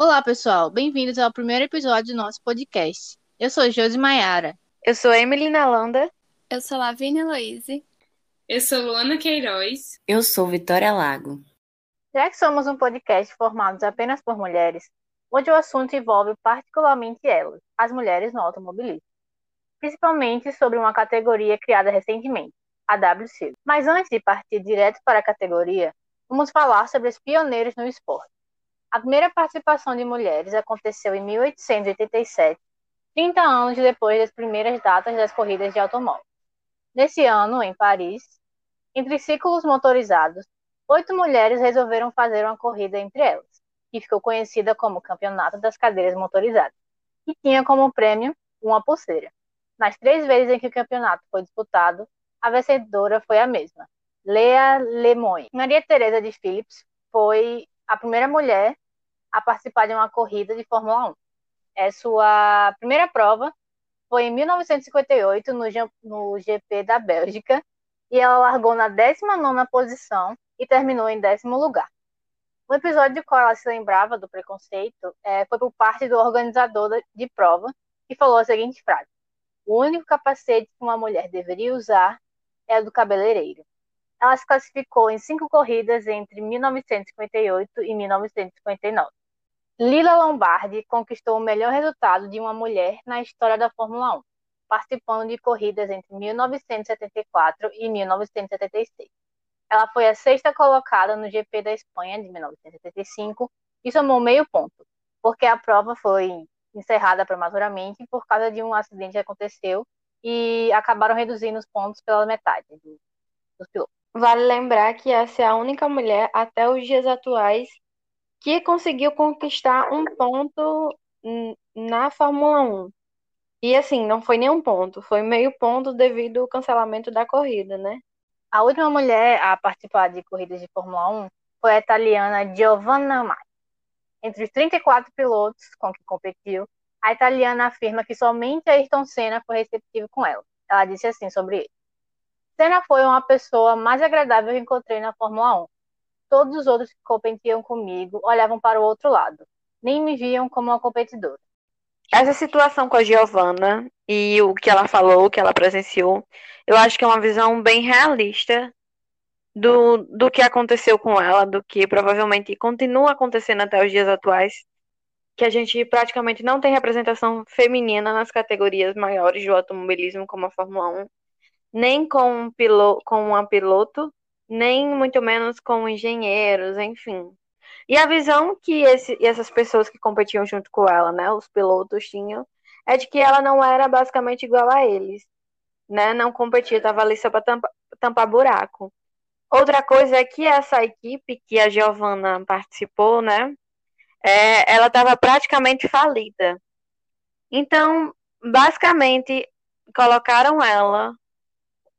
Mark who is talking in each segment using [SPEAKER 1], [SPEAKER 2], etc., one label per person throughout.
[SPEAKER 1] Olá, pessoal. Bem-vindos ao primeiro episódio do nosso podcast. Eu sou Josi Maiara.
[SPEAKER 2] Eu sou Emily Nalanda.
[SPEAKER 3] Eu sou Lavínia Loise.
[SPEAKER 4] Eu sou Luana Queiroz.
[SPEAKER 5] Eu sou Vitória Lago.
[SPEAKER 6] Já que somos um podcast formado apenas por mulheres, hoje o assunto envolve particularmente elas, as mulheres no automobilismo. Principalmente sobre uma categoria criada recentemente, a WC. Mas antes de partir direto para a categoria, vamos falar sobre os pioneiros no esporte. A primeira participação de mulheres aconteceu em 1887, 30 anos depois das primeiras datas das corridas de automóvel. Nesse ano, em Paris, em triciclos motorizados, oito mulheres resolveram fazer uma corrida entre elas, que ficou conhecida como Campeonato das Cadeiras Motorizadas, e tinha como prêmio uma pulseira. Nas três vezes em que o campeonato foi disputado, a vencedora foi a mesma, Lea Lemoyne. Maria Teresa de Phillips foi a primeira mulher a participar de uma corrida de Fórmula 1. É sua primeira prova foi em 1958 no, GP da Bélgica e ela largou na 19ª posição e terminou em décimo lugar. O episódio de qual ela se lembrava do preconceito é, foi por parte do organizador de prova, que falou a seguinte frase: O único capacete que uma mulher deveria usar é o do cabeleireiro. Ela se classificou em cinco corridas entre 1958 e 1959. Lila Lombardi conquistou o melhor resultado de uma mulher na história da Fórmula 1, participando de corridas entre 1974 e 1976. Ela foi a sexta colocada no GP da Espanha de 1975 e somou meio ponto, porque a prova foi encerrada prematuramente por causa de um acidente que aconteceu e acabaram reduzindo os pontos pela metade dos pilotos.
[SPEAKER 2] Vale lembrar que essa é a única mulher até os dias atuais que conseguiu conquistar um ponto na Fórmula 1. E assim, não foi nenhum ponto, foi meio ponto devido ao cancelamento da corrida, né?
[SPEAKER 6] A última mulher a participar de corridas de Fórmula 1 foi a italiana Giovanna Mai. Entre os 34 pilotos com que competiu, a italiana afirma que somente Ayrton Senna foi receptivo com ela. Ela disse assim sobre ele: Senna foi uma pessoa mais agradável que encontrei na Fórmula 1. Todos os outros que competiam comigo olhavam para o outro lado, nem me viam como uma competidora.
[SPEAKER 2] Essa situação com a Giovanna e o que ela falou, o que ela presenciou, eu acho que é uma visão bem realista do, do que aconteceu com ela, do que provavelmente continua acontecendo até os dias atuais, que a gente praticamente não tem representação feminina nas categorias maiores do automobilismo, como a Fórmula 1 nem com, um piloto, com uma piloto, nem muito menos com engenheiros, enfim. E a visão que esse, essas pessoas que competiam junto com ela, né, os pilotos tinham, é de que ela não era basicamente igual a eles, né, não competia, estava ali só para tampar, tampar buraco. Outra coisa é que essa equipe que a Giovanna participou, né, é, ela estava praticamente falida. Então, basicamente, colocaram ela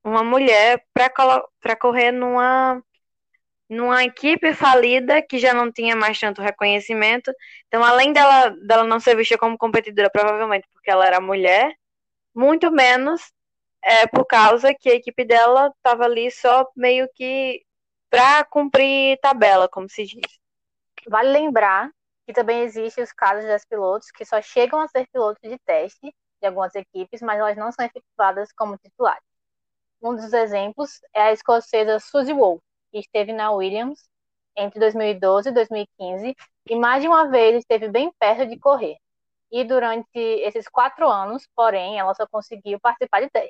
[SPEAKER 2] uma mulher para correr numa numa equipe falida que já não tinha mais tanto reconhecimento. Então, além dela, dela não ser vista como competidora, provavelmente porque ela era mulher, muito menos é, por causa que a equipe dela estava ali só meio que para cumprir tabela, como se diz.
[SPEAKER 6] Vale lembrar que também existem os casos das pilotos que só chegam a ser pilotos de teste de algumas equipes, mas elas não são efetivadas como titulares. Um dos exemplos é a escocesa Suzy Wolff, que esteve na Williams entre 2012 e 2015 e mais de uma vez esteve bem perto de correr. E durante esses quatro anos, porém, ela só conseguiu participar de 10.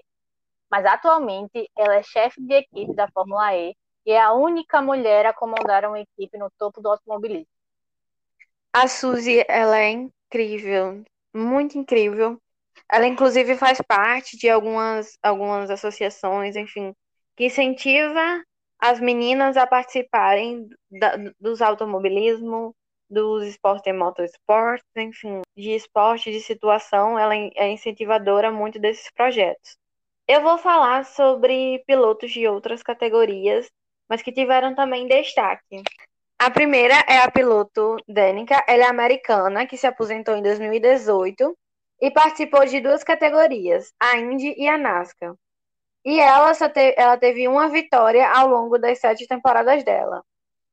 [SPEAKER 6] Mas atualmente ela é chefe de equipe da Fórmula E e é a única mulher a comandar uma equipe no topo do automobilismo.
[SPEAKER 2] A Suzy, ela é incrível, muito incrível. Ela, inclusive, faz parte de algumas, algumas associações, enfim, que incentiva as meninas a participarem da, dos automobilismo, dos esportes e motorsports, enfim, de esporte, de situação, ela é incentivadora muito desses projetos. Eu vou falar sobre pilotos de outras categorias, mas que tiveram também destaque. A primeira é a piloto Danica, ela é americana, que se aposentou em 2018 e participou de duas categorias, a Indy e a NASCAR. E ela, só te, ela teve uma vitória ao longo das sete temporadas dela.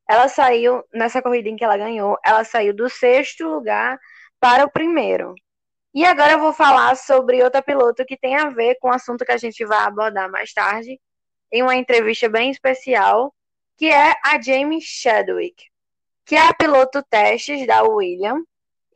[SPEAKER 2] ela saiu, nessa corrida em que ela ganhou, ela saiu do sexto lugar para o primeiro. E agora eu vou falar sobre outra piloto que tem a ver com o assunto que a gente vai abordar mais tarde, em uma entrevista bem especial, que é a Jamie Chadwick, que é a piloto testes da Williams,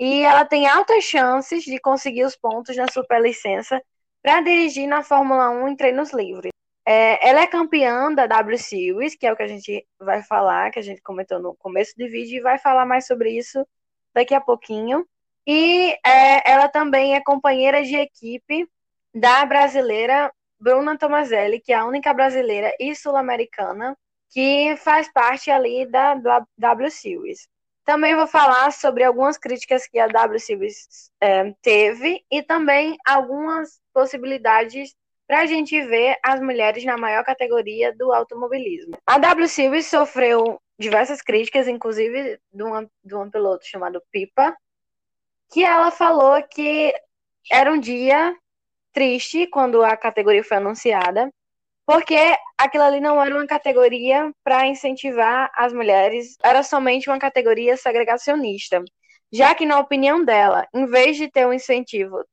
[SPEAKER 2] e ela tem altas chances de conseguir os pontos na superlicença para dirigir na Fórmula 1 em treinos livres. É, ela é campeã da W Series, que é o que a gente vai falar, que a gente comentou no começo do vídeo, e vai falar mais sobre isso daqui a pouquinho. E é, ela também é companheira de equipe da brasileira Bruna Tomazelli, que é a única brasileira e sul-americana que faz parte ali da W Series. Também vou falar sobre algumas críticas que a W Series é, teve e também algumas possibilidades para a gente ver as mulheres na maior categoria do automobilismo. A W Series sofreu diversas críticas, inclusive de um, de um piloto chamado Pipa, que ela falou que era um dia triste quando a categoria foi anunciada, porque aquilo ali não era uma categoria para incentivar as mulheres, era somente uma categoria segregacionista. Já que, na opinião dela, em vez de ter um incentivo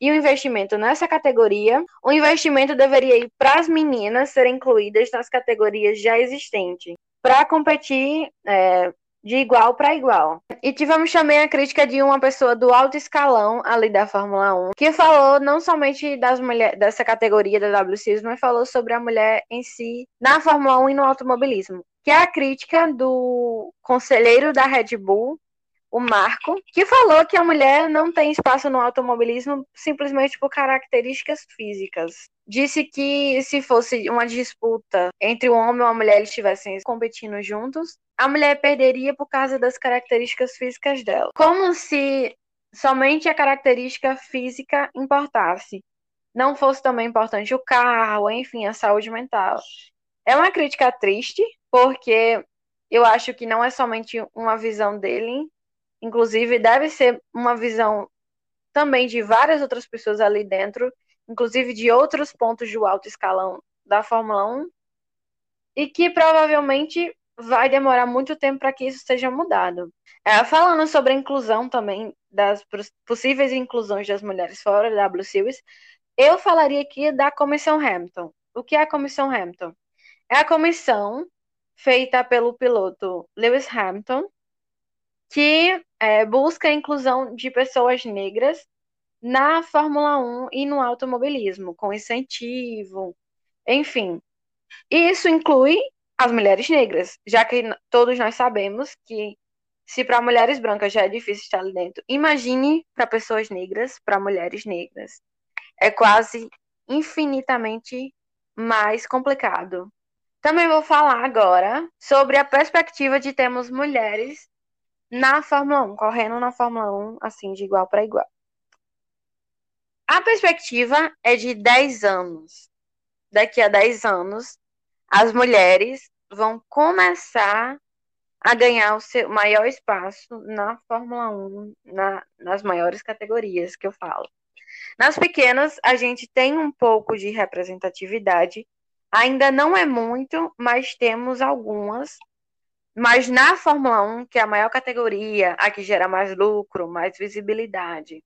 [SPEAKER 2] e um investimento nessa categoria, o investimento deveria ir para as meninas serem incluídas nas categorias já existentes, para competir é, de igual para igual. E tivemos também a crítica de uma pessoa do alto escalão ali da Fórmula 1, que falou não somente das mulheres dessa categoria da WC, mas falou sobre a mulher em si na Fórmula 1 e no automobilismo. Que é a crítica do conselheiro da Red Bull, o Marco, que falou que a mulher não tem espaço no automobilismo simplesmente por características físicas. Disse que se fosse uma disputa entre um homem e uma mulher, eles estivessem competindo juntos, a mulher perderia por causa das características físicas dela. Como se somente a característica física importasse. Não fosse também importante o carro, enfim, a saúde mental. É uma crítica triste, porque eu acho que não é somente uma visão dele, Inclusive, deve ser uma visão também de várias outras pessoas ali dentro, inclusive de outros pontos do alto escalão da Fórmula 1, e que provavelmente vai demorar muito tempo para que isso seja mudado. É, falando sobre a inclusão também, das possíveis inclusões das mulheres fora da W Series, eu falaria aqui da Comissão Hamilton. O que é a Comissão Hamilton? É a comissão feita pelo piloto Lewis Hamilton, que é, busca a inclusão de pessoas negras na Fórmula 1 e no automobilismo, com incentivo, enfim. Isso inclui as mulheres negras, já que todos nós sabemos que se para mulheres brancas já é difícil estar ali dentro, imagine para pessoas negras, para mulheres negras. É quase infinitamente mais complicado. Também vou falar agora sobre a perspectiva de termos mulheres na Fórmula 1, correndo na Fórmula 1, assim, de igual para igual. Perspectiva é de 10 anos. Daqui a 10 anos, as mulheres vão começar a ganhar o seu maior espaço na Fórmula 1, na, nas maiores categorias que eu falo. Nas pequenas, a gente tem um pouco de representatividade, ainda não é muito, mas temos algumas mas na Fórmula 1, que é a maior categoria, a que gera mais lucro, mais visibilidade,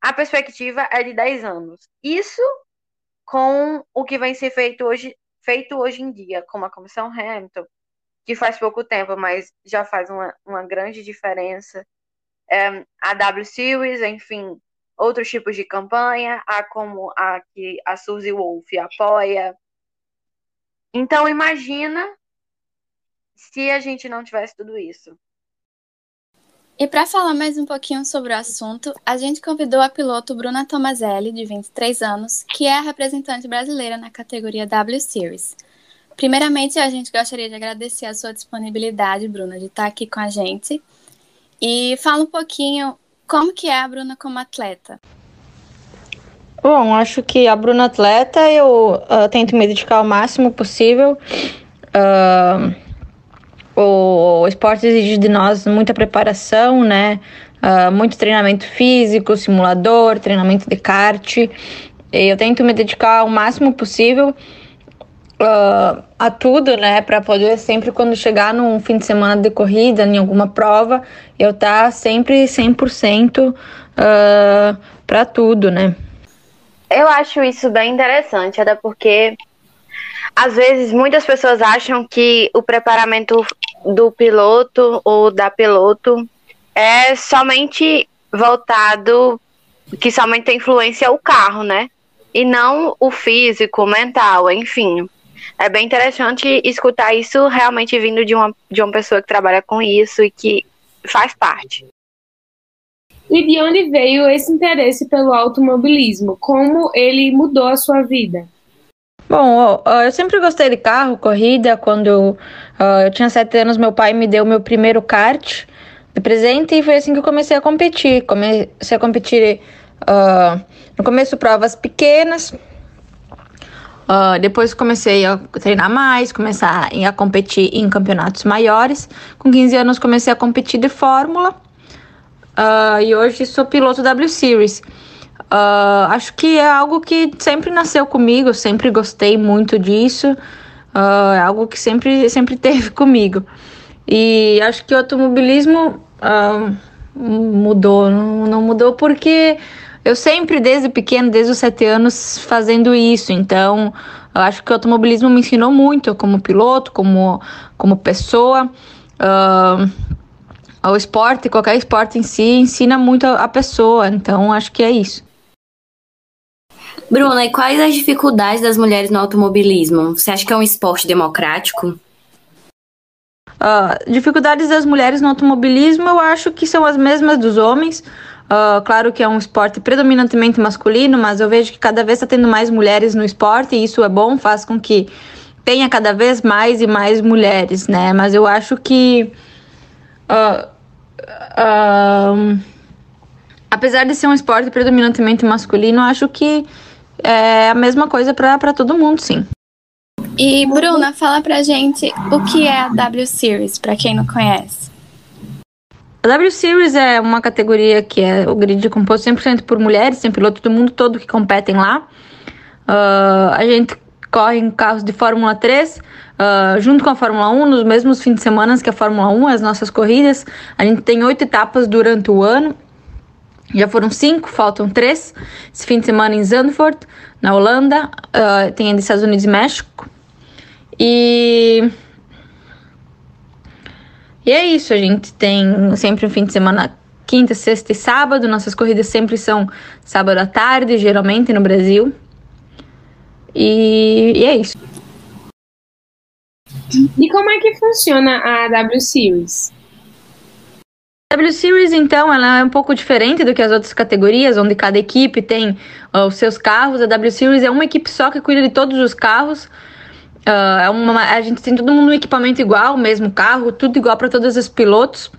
[SPEAKER 2] a perspectiva é de 10 anos. Isso com o que vem ser feito hoje, feito hoje em dia, como a Comissão Hamilton, que faz pouco tempo, mas já faz uma, uma grande diferença. É, a W Series, enfim, outros tipos de campanha, há como a que a Suzy Wolf apoia. Então, imagina se a gente não tivesse tudo isso.
[SPEAKER 3] E para falar mais um pouquinho sobre o assunto, a gente convidou a piloto Bruna Tomazelli, de 23 anos, que é a representante brasileira na categoria W Series. Primeiramente, a gente gostaria de agradecer a sua disponibilidade, Bruna, de estar aqui com a gente. E fala um pouquinho como que é a Bruna como atleta.
[SPEAKER 5] Bom, acho que a Bruna atleta eu uh, tento me dedicar o máximo possível. Uh, o, esporte exige de nós muita preparação, né? Uh, muito treinamento físico, simulador, treinamento de kart. Eu tento me dedicar o máximo possível. uh, a tudo, né? Para poder sempre, quando chegar num fim de semana de corrida, em alguma prova, eu tá sempre 100% uh, para tudo, né?
[SPEAKER 2] Eu acho isso bem interessante, até porque às vezes muitas pessoas acham que o preparamento do piloto ou da piloto é somente voltado, que somente tem influência o carro, né? E não o físico, mental, enfim. É bem interessante escutar isso realmente vindo de uma, de uma pessoa que trabalha com isso e que faz parte.
[SPEAKER 4] E de onde veio esse interesse pelo automobilismo? Como ele mudou a sua vida?
[SPEAKER 5] Bom, eu sempre gostei de carro, corrida. Quando eu, tinha sete anos, meu pai me deu meu primeiro kart de presente e foi assim que eu comecei a competir. Comecei a competir uh, no começo provas pequenas, uh, depois comecei a treinar mais, começar a competir em campeonatos maiores. Com 15 anos comecei a competir de Fórmula uh, e hoje sou piloto W Series. Uh, acho que é algo que sempre nasceu comigo, sempre gostei muito disso. Uh, é algo que sempre, sempre teve comigo. E acho que o automobilismo uh, mudou. Não, não mudou porque eu sempre, desde pequeno, desde os sete anos, fazendo isso. Então, eu acho que o automobilismo me ensinou muito como piloto, como, como pessoa. Uh, o esporte, qualquer esporte em si, ensina muito a pessoa. Então, acho que é isso.
[SPEAKER 7] Bruna, e quais as dificuldades das mulheres no automobilismo? Você acha que é um esporte democrático?
[SPEAKER 5] Uh, dificuldades das mulheres no automobilismo, eu acho que são as mesmas dos homens. Uh, claro que é um esporte predominantemente masculino, mas eu vejo que cada vez está tendo mais mulheres no esporte e isso é bom, faz com que tenha cada vez mais e mais mulheres, né? Mas eu acho que. Uh, apesar de ser um esporte predominantemente masculino, acho que é a mesma coisa para todo mundo, sim.
[SPEAKER 3] E Bruna, fala pra gente o que é a W Series, para quem não conhece.
[SPEAKER 5] A W Series é uma categoria que é o grid composto 100% por mulheres, tem pilotos do mundo todo que competem lá. Uh, a gente corre em carros de Fórmula 3, uh, ah, junto com a Fórmula 1, nos mesmos fins de semana que a Fórmula 1, as nossas corridas. A gente tem oito etapas durante o ano já foram cinco, faltam três. Esse fim de semana em Zandvoort, na Holanda. Uh, tem ainda Estados Unidos e México. E. E é isso, a gente tem sempre um fim de semana quinta, sexta e sábado. Nossas corridas sempre são sábado à tarde, geralmente no Brasil. E, e é isso.
[SPEAKER 4] E como é que funciona a W Series?
[SPEAKER 5] W Series, então, ela é um pouco diferente do que as outras categorias, onde cada equipe tem uh, os seus carros. A W Series é uma equipe só que cuida de todos os carros. Uh, é uma, a gente tem todo mundo um equipamento igual, mesmo carro, tudo igual para todos os pilotos.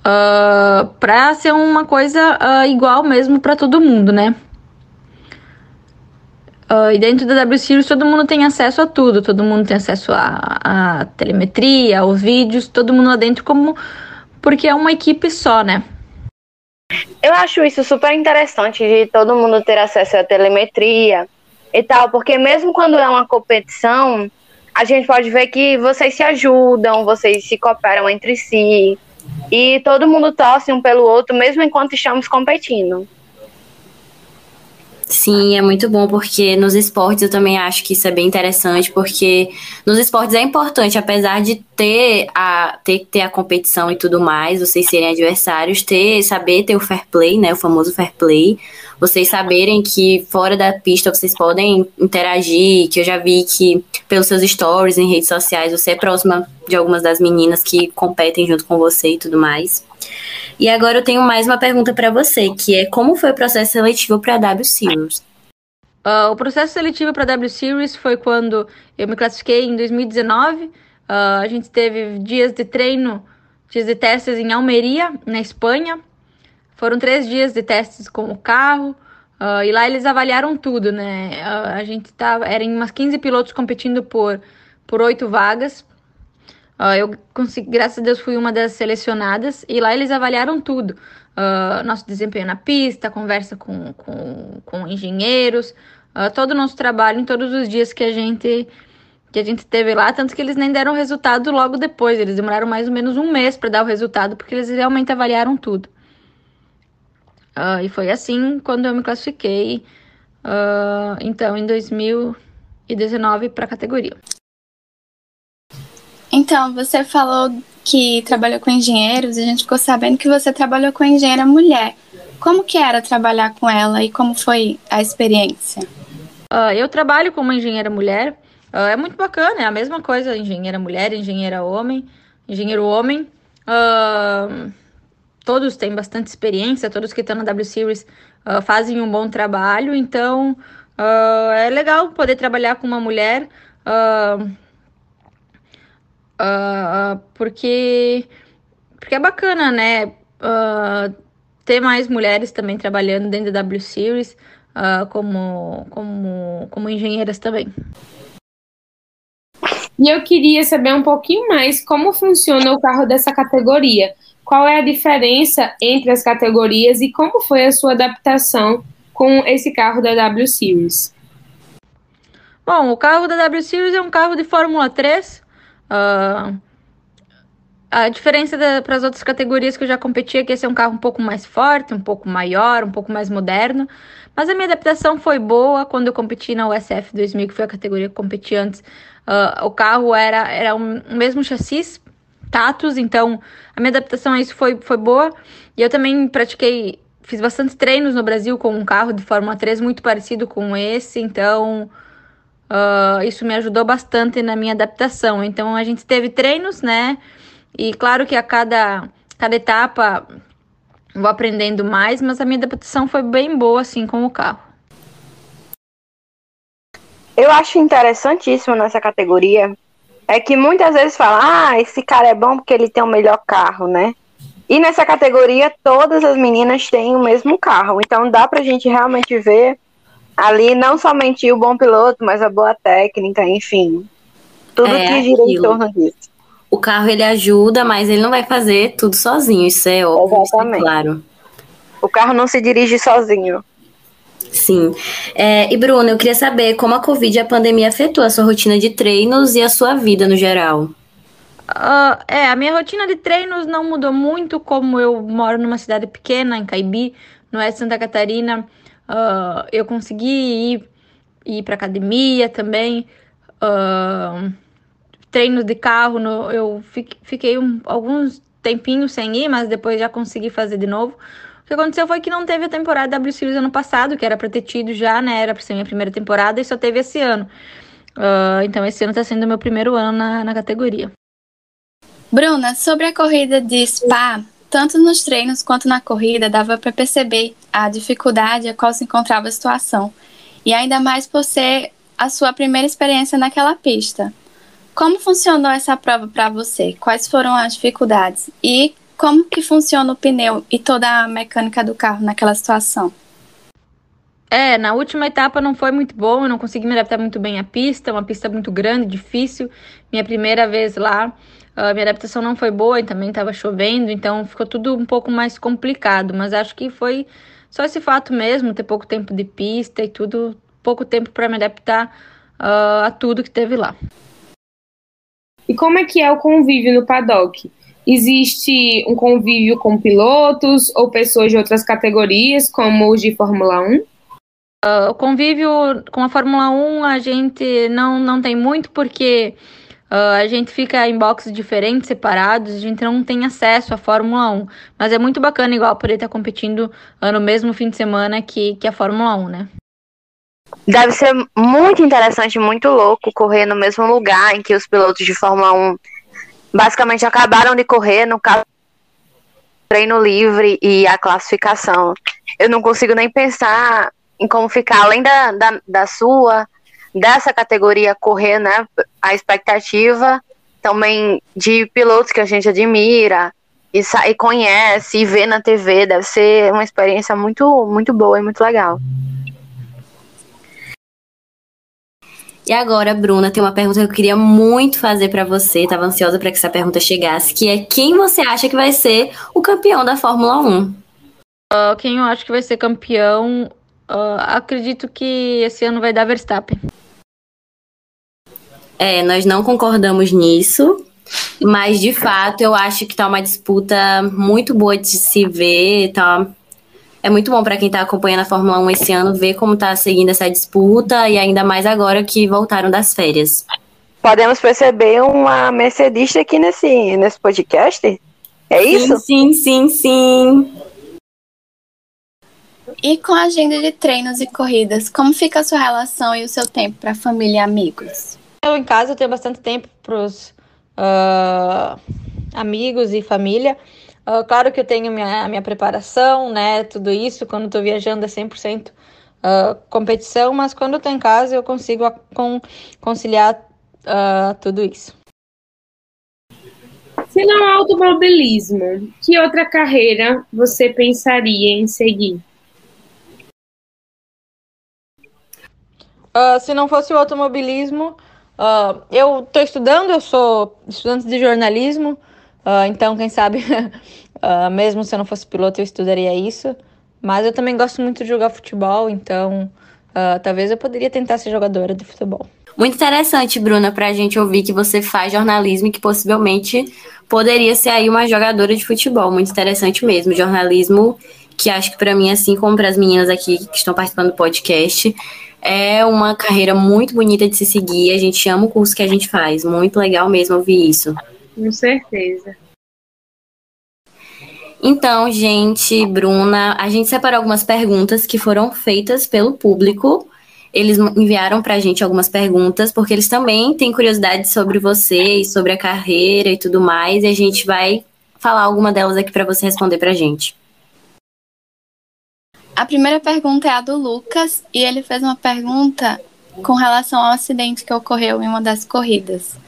[SPEAKER 5] Uh, para ser uma coisa igual mesmo para todo mundo, né? Uh, e dentro da W Series todo mundo tem acesso a tudo, todo mundo tem acesso à, telemetria, aos vídeos, todo mundo lá dentro como porque é uma equipe só, né?
[SPEAKER 2] Eu acho isso super interessante de todo mundo ter acesso à telemetria e tal, porque mesmo quando é uma competição, a gente pode ver que vocês se ajudam, vocês se cooperam entre si e todo mundo torce um pelo outro, mesmo enquanto estamos competindo.
[SPEAKER 7] Sim, é muito bom, porque nos esportes eu também acho que isso é bem interessante, porque nos esportes é importante, apesar de ter a, ter, ter a competição e tudo mais, vocês serem adversários, ter, saber ter o fair play, né? O famoso fair play. Vocês saberem que fora da pista vocês podem interagir, que eu já vi que pelos seus stories em redes sociais você é próxima de algumas das meninas que competem junto com você e tudo mais. E agora eu tenho mais uma pergunta para você, que é como foi o processo seletivo para a W Series?
[SPEAKER 5] Uh, o processo seletivo para a W Series foi quando eu me classifiquei em 2019. Uh, ah, a gente teve dias de treino, dias de testes em Almeria, na Espanha. Foram três dias de testes com o carro. Uh, e lá eles avaliaram tudo, né? a gente tava, eram umas 15 pilotos competindo por, por oito vagas. Uh, eu consegui, graças a Deus, fui uma das selecionadas e lá eles avaliaram tudo. Uh, nosso desempenho na pista, conversa com, com, com engenheiros, uh, todo o nosso trabalho em todos os dias que a gente que a gente teve lá, tanto que eles nem deram resultado logo depois, eles demoraram mais ou menos um mês para dar o resultado, porque eles realmente avaliaram tudo. Uh, e foi assim quando eu me classifiquei, uh, então, em 2019 para a categoria.
[SPEAKER 3] Então, você falou que trabalhou com engenheiros a gente ficou sabendo que você trabalhou com engenheira mulher. Como que era trabalhar com ela e como foi a experiência?
[SPEAKER 5] Uh, eu trabalho com uma engenheira mulher. Uh, é muito bacana, é a mesma coisa, engenheira mulher, engenheira homem, engenheiro homem. Uh, todos têm bastante experiência, todos que estão na W Series fazem um bom trabalho, então é legal poder trabalhar com uma mulher. Uh, porque, porque é bacana, né? Uh, ter mais mulheres também trabalhando dentro da W Series uh, como, como, como engenheiras também.
[SPEAKER 4] E eu queria saber um pouquinho mais como funciona o carro dessa categoria. Qual é a diferença entre as categorias e como foi a sua adaptação com esse carro da W Series?
[SPEAKER 5] Bom, o carro da W Series é um carro de Fórmula 3, Uh, a diferença para as outras categorias que eu já competi é que esse é um carro um pouco mais forte, um pouco maior, um pouco mais moderno. Mas a minha adaptação foi boa quando eu competi na USF 2000, que foi a categoria que eu competi antes. Uh, o carro era, era um, um mesmo chassis, Tatus, então a minha adaptação a isso foi, foi boa. E eu também pratiquei, fiz bastante treinos no Brasil com um carro de Fórmula 3 muito parecido com esse, então Uh, isso me ajudou bastante na minha adaptação. Então a gente teve treinos, né? E claro que a cada, cada etapa vou aprendendo mais, mas a minha adaptação foi bem boa assim com o carro.
[SPEAKER 2] Eu acho interessantíssimo nessa categoria é que muitas vezes falam, ah, esse cara é bom porque ele tem o melhor carro, né? E nessa categoria todas as meninas têm o mesmo carro, então dá pra gente realmente ver ali não somente o bom piloto, mas a boa técnica, enfim. Tudo é que gira aquilo. em torno disso.
[SPEAKER 7] O carro ele ajuda, mas ele não vai fazer tudo sozinho, isso é óbvio, Exatamente. Isso é claro.
[SPEAKER 2] O carro não se dirige sozinho.
[SPEAKER 7] Sim. É, e Bruno, eu queria saber como a Covid e a pandemia afetou a sua rotina de treinos e a sua vida no geral.
[SPEAKER 5] Uh, é, a minha rotina de treinos não mudou muito, como eu moro numa cidade pequena, em Caibi, no oeste de Santa Catarina. Uh, eu consegui ir, ir para academia também. Uh, treinos de carro, no, eu fiquei um, alguns tempinhos sem ir, mas depois já consegui fazer de novo. O que aconteceu foi que não teve a temporada W Series ano passado, que era para ter tido já, né? Era para ser minha primeira temporada e só teve esse ano. Uh, então esse ano está sendo meu primeiro ano na, na categoria.
[SPEAKER 3] Bruna, sobre a corrida de Spa, tanto nos treinos quanto na corrida, dava para perceber a dificuldade a qual se encontrava a situação, e ainda mais por ser a sua primeira experiência naquela pista. Como funcionou essa prova para você? Quais foram as dificuldades? E como que funciona o pneu e toda a mecânica do carro naquela situação?
[SPEAKER 5] É, na última etapa não foi muito bom, eu não consegui me adaptar muito bem à pista, uma pista muito grande, difícil, minha primeira vez lá. A minha adaptação não foi boa e também estava chovendo, então ficou tudo um pouco mais complicado. Mas acho que foi só esse fato mesmo, ter pouco tempo de pista e tudo, pouco tempo para me adaptar uh, a tudo que teve lá.
[SPEAKER 4] E como é que é o convívio no paddock? Existe um convívio com pilotos ou pessoas de outras categorias, como os de Fórmula 1?
[SPEAKER 5] Ah, o convívio com a Fórmula 1 a gente não, não tem muito, porque Uh, a gente fica em boxes diferentes, separados, a gente não tem acesso à Fórmula 1. Mas é muito bacana, igual, poder estar competindo uh, no mesmo fim de semana que, que a Fórmula 1, né?
[SPEAKER 2] Deve ser muito interessante, muito louco correr no mesmo lugar em que os pilotos de Fórmula 1 basicamente acabaram de correr, no caso, treino livre e a classificação. Eu não consigo nem pensar em como ficar além da, da, da sua dessa categoria correr, né? A expectativa também de pilotos que a gente admira e, e conhece e vê na TV, deve ser uma experiência muito, muito boa e muito legal.
[SPEAKER 7] E agora, Bruna, tem uma pergunta que eu queria muito fazer para você, tava ansiosa para que essa pergunta chegasse, que é quem você acha que vai ser o campeão da Fórmula 1?
[SPEAKER 5] Uh, quem eu acho que vai ser campeão uh, acredito que esse ano vai dar Verstappen.
[SPEAKER 7] É, nós não concordamos nisso, mas de fato eu acho que tá uma disputa muito boa de se ver, tá? É muito bom para quem tá acompanhando a Fórmula 1 esse ano ver como tá seguindo essa disputa e ainda mais agora que voltaram das férias.
[SPEAKER 2] Podemos perceber uma mercedista aqui nesse, nesse podcast? É isso?
[SPEAKER 7] Sim, sim, sim, sim.
[SPEAKER 3] E com a agenda de treinos e corridas, como fica a sua relação e o seu tempo para família e amigos?
[SPEAKER 5] Eu em casa eu tenho bastante tempo para os uh, amigos e família. Uh, claro que eu tenho minha, a minha preparação, né? Tudo isso. Quando estou viajando é 100% uh, ah, competição, mas quando estou em casa eu consigo com, conciliar uh, tudo isso.
[SPEAKER 4] Se não automobilismo, que outra carreira você pensaria em seguir?
[SPEAKER 5] Uh, se não fosse o automobilismo, uh, eu estou estudando, eu sou estudante de jornalismo, uh, então quem sabe, mesmo se eu não fosse piloto, eu estudaria isso. Mas eu também gosto muito de jogar futebol, então talvez eu poderia tentar ser jogadora de futebol.
[SPEAKER 7] Muito interessante, Bruna, para a gente ouvir que você faz jornalismo e que possivelmente poderia ser aí uma jogadora de futebol. Muito interessante mesmo. Jornalismo que acho que para mim, assim como para as meninas aqui que estão participando do podcast, é uma carreira muito bonita de se seguir. A gente ama o curso que a gente faz. Muito legal mesmo ouvir isso.
[SPEAKER 4] Com certeza.
[SPEAKER 7] Então, gente, Bruna, a gente separou algumas perguntas que foram feitas pelo público. Eles enviaram para a gente algumas perguntas, porque eles também têm curiosidade sobre você e sobre a carreira e tudo mais, e a gente vai falar alguma delas aqui para você responder para a gente.
[SPEAKER 3] A primeira pergunta é a do Lucas e ele fez uma pergunta com relação ao acidente que ocorreu em uma das corridas.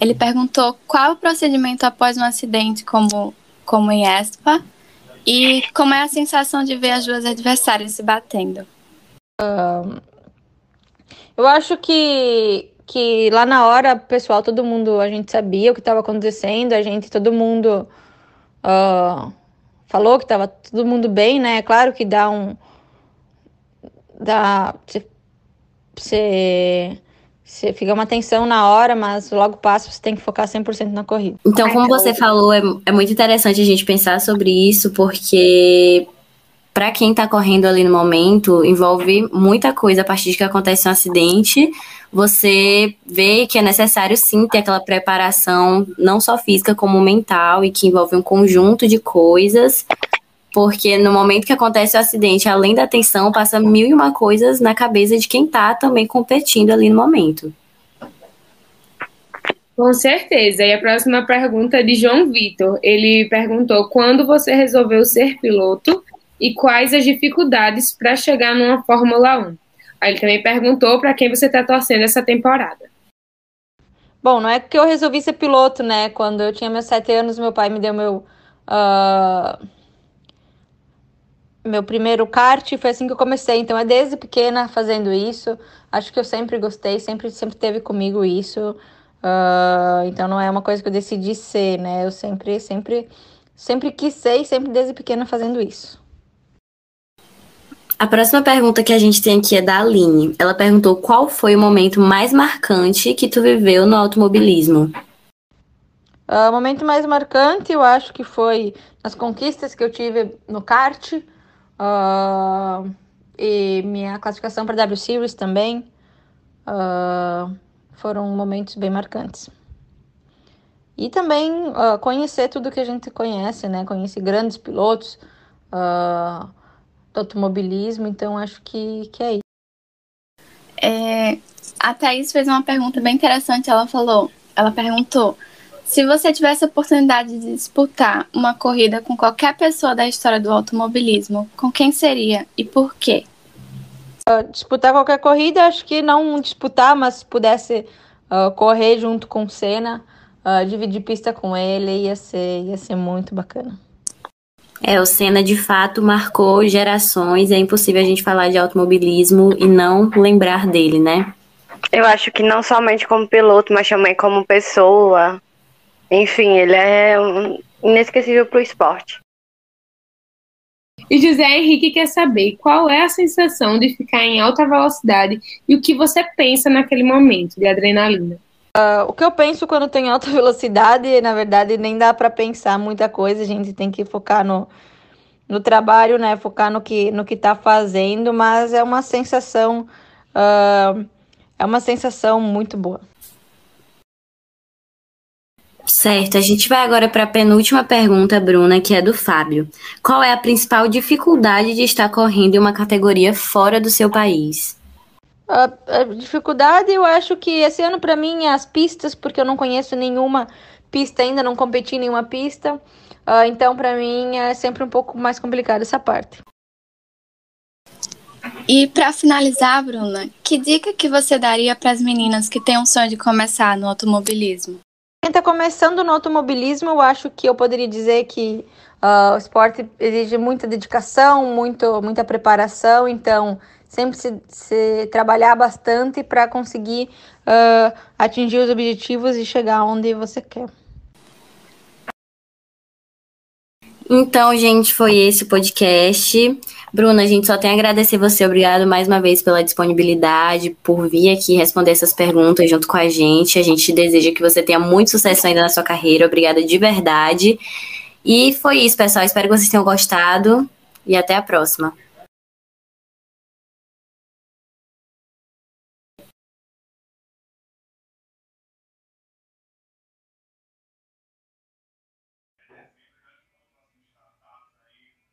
[SPEAKER 3] Ele perguntou qual o procedimento após um acidente como, como em Espa e como é a sensação de ver as duas adversárias se batendo.
[SPEAKER 5] eu acho que, que lá na hora, pessoal, todo mundo, a gente sabia o que estava acontecendo, a gente, todo mundo. Uh, falou que estava todo mundo bem, né? Claro que dá um. Dá. Você. Você fica uma tensão na hora, mas logo passa, você tem que focar 100% na corrida.
[SPEAKER 7] Então, como você falou, é, é muito interessante a gente pensar sobre isso, porque para quem está correndo ali no momento, envolve muita coisa a partir de que acontece um acidente. Você vê que é necessário sim ter aquela preparação, não só física como mental, e que envolve um conjunto de coisas. Porque no momento que acontece o acidente, além da tensão, passa mil e uma coisas na cabeça de quem está também competindo ali no momento.
[SPEAKER 4] Com certeza. E a próxima pergunta é de João Vitor. Ele perguntou: quando você resolveu ser piloto e quais as dificuldades para chegar numa Fórmula 1. Aí ele também perguntou para quem você está torcendo essa temporada.
[SPEAKER 5] Bom, não é que eu resolvi ser piloto, né? Quando eu tinha meus sete anos, meu pai me deu meu uh, meu primeiro kart, foi assim que eu comecei. Então é desde pequena fazendo isso. Acho que eu sempre gostei, sempre sempre teve comigo isso. Uh, então não é uma coisa que eu decidi ser, né? Eu sempre sempre sempre quis ser e sempre desde pequena fazendo isso.
[SPEAKER 7] A próxima pergunta que a gente tem aqui é da Aline. Ela perguntou qual foi o momento mais marcante que tu viveu no automobilismo.
[SPEAKER 5] Uh, o momento mais marcante, eu acho que foi as conquistas que eu tive no kart uh, e minha classificação para W Series também. Uh, foram momentos bem marcantes. E também conhecer tudo que a gente conhece, né? Conhecer grandes pilotos. Automobilismo, então acho que, que é isso.
[SPEAKER 3] É, a Thaís fez uma pergunta bem interessante, ela falou, ela perguntou se você tivesse a oportunidade de disputar uma corrida com qualquer pessoa da história do automobilismo, com quem seria e por quê?
[SPEAKER 5] Uh, disputar qualquer corrida, acho que não disputar, mas se pudesse uh, correr junto com o Senna, uh, dividir pista com ele, ia ser, ia ser muito bacana.
[SPEAKER 7] É, o Senna de fato marcou gerações, é impossível a gente falar de automobilismo e não lembrar dele, né?
[SPEAKER 2] Eu acho que não somente como piloto, mas também como pessoa. Enfim, ele é um inesquecível para o esporte.
[SPEAKER 4] E José Henrique quer saber qual é a sensação de ficar em alta velocidade e o que você pensa naquele momento de adrenalina.
[SPEAKER 5] Uh, o que eu penso quando tem alta velocidade, na verdade, nem dá para pensar muita coisa, a gente tem que focar no, no trabalho, né? Focar no que no que tá fazendo, mas é uma sensação uh, é uma sensação muito boa.
[SPEAKER 7] Certo, a gente vai agora para a penúltima pergunta, Bruna, que é do Fábio. Qual é a principal dificuldade de estar correndo em uma categoria fora do seu país?
[SPEAKER 5] A, a dificuldade, eu acho que esse ano para mim é as pistas, porque eu não conheço nenhuma pista ainda, não competi em nenhuma pista. Uh, então, para mim é sempre um pouco mais complicado essa parte.
[SPEAKER 3] E para finalizar, Bruna, que dica que você daria para as meninas que têm um sonho de começar no automobilismo?
[SPEAKER 5] Quem está começando no automobilismo, eu acho que eu poderia dizer que uh, o esporte exige muita dedicação, muito, muita preparação, então sempre se, se trabalhar bastante para conseguir uh, atingir os objetivos e chegar onde você quer.
[SPEAKER 7] Então, gente, foi esse o podcast. Bruna, a gente só tem a agradecer você. Obrigado mais uma vez pela disponibilidade, por vir aqui responder essas perguntas junto com a gente. A gente deseja que você tenha muito sucesso ainda na sua carreira. Obrigada de verdade. E foi isso, pessoal. Espero que vocês tenham gostado e até a próxima.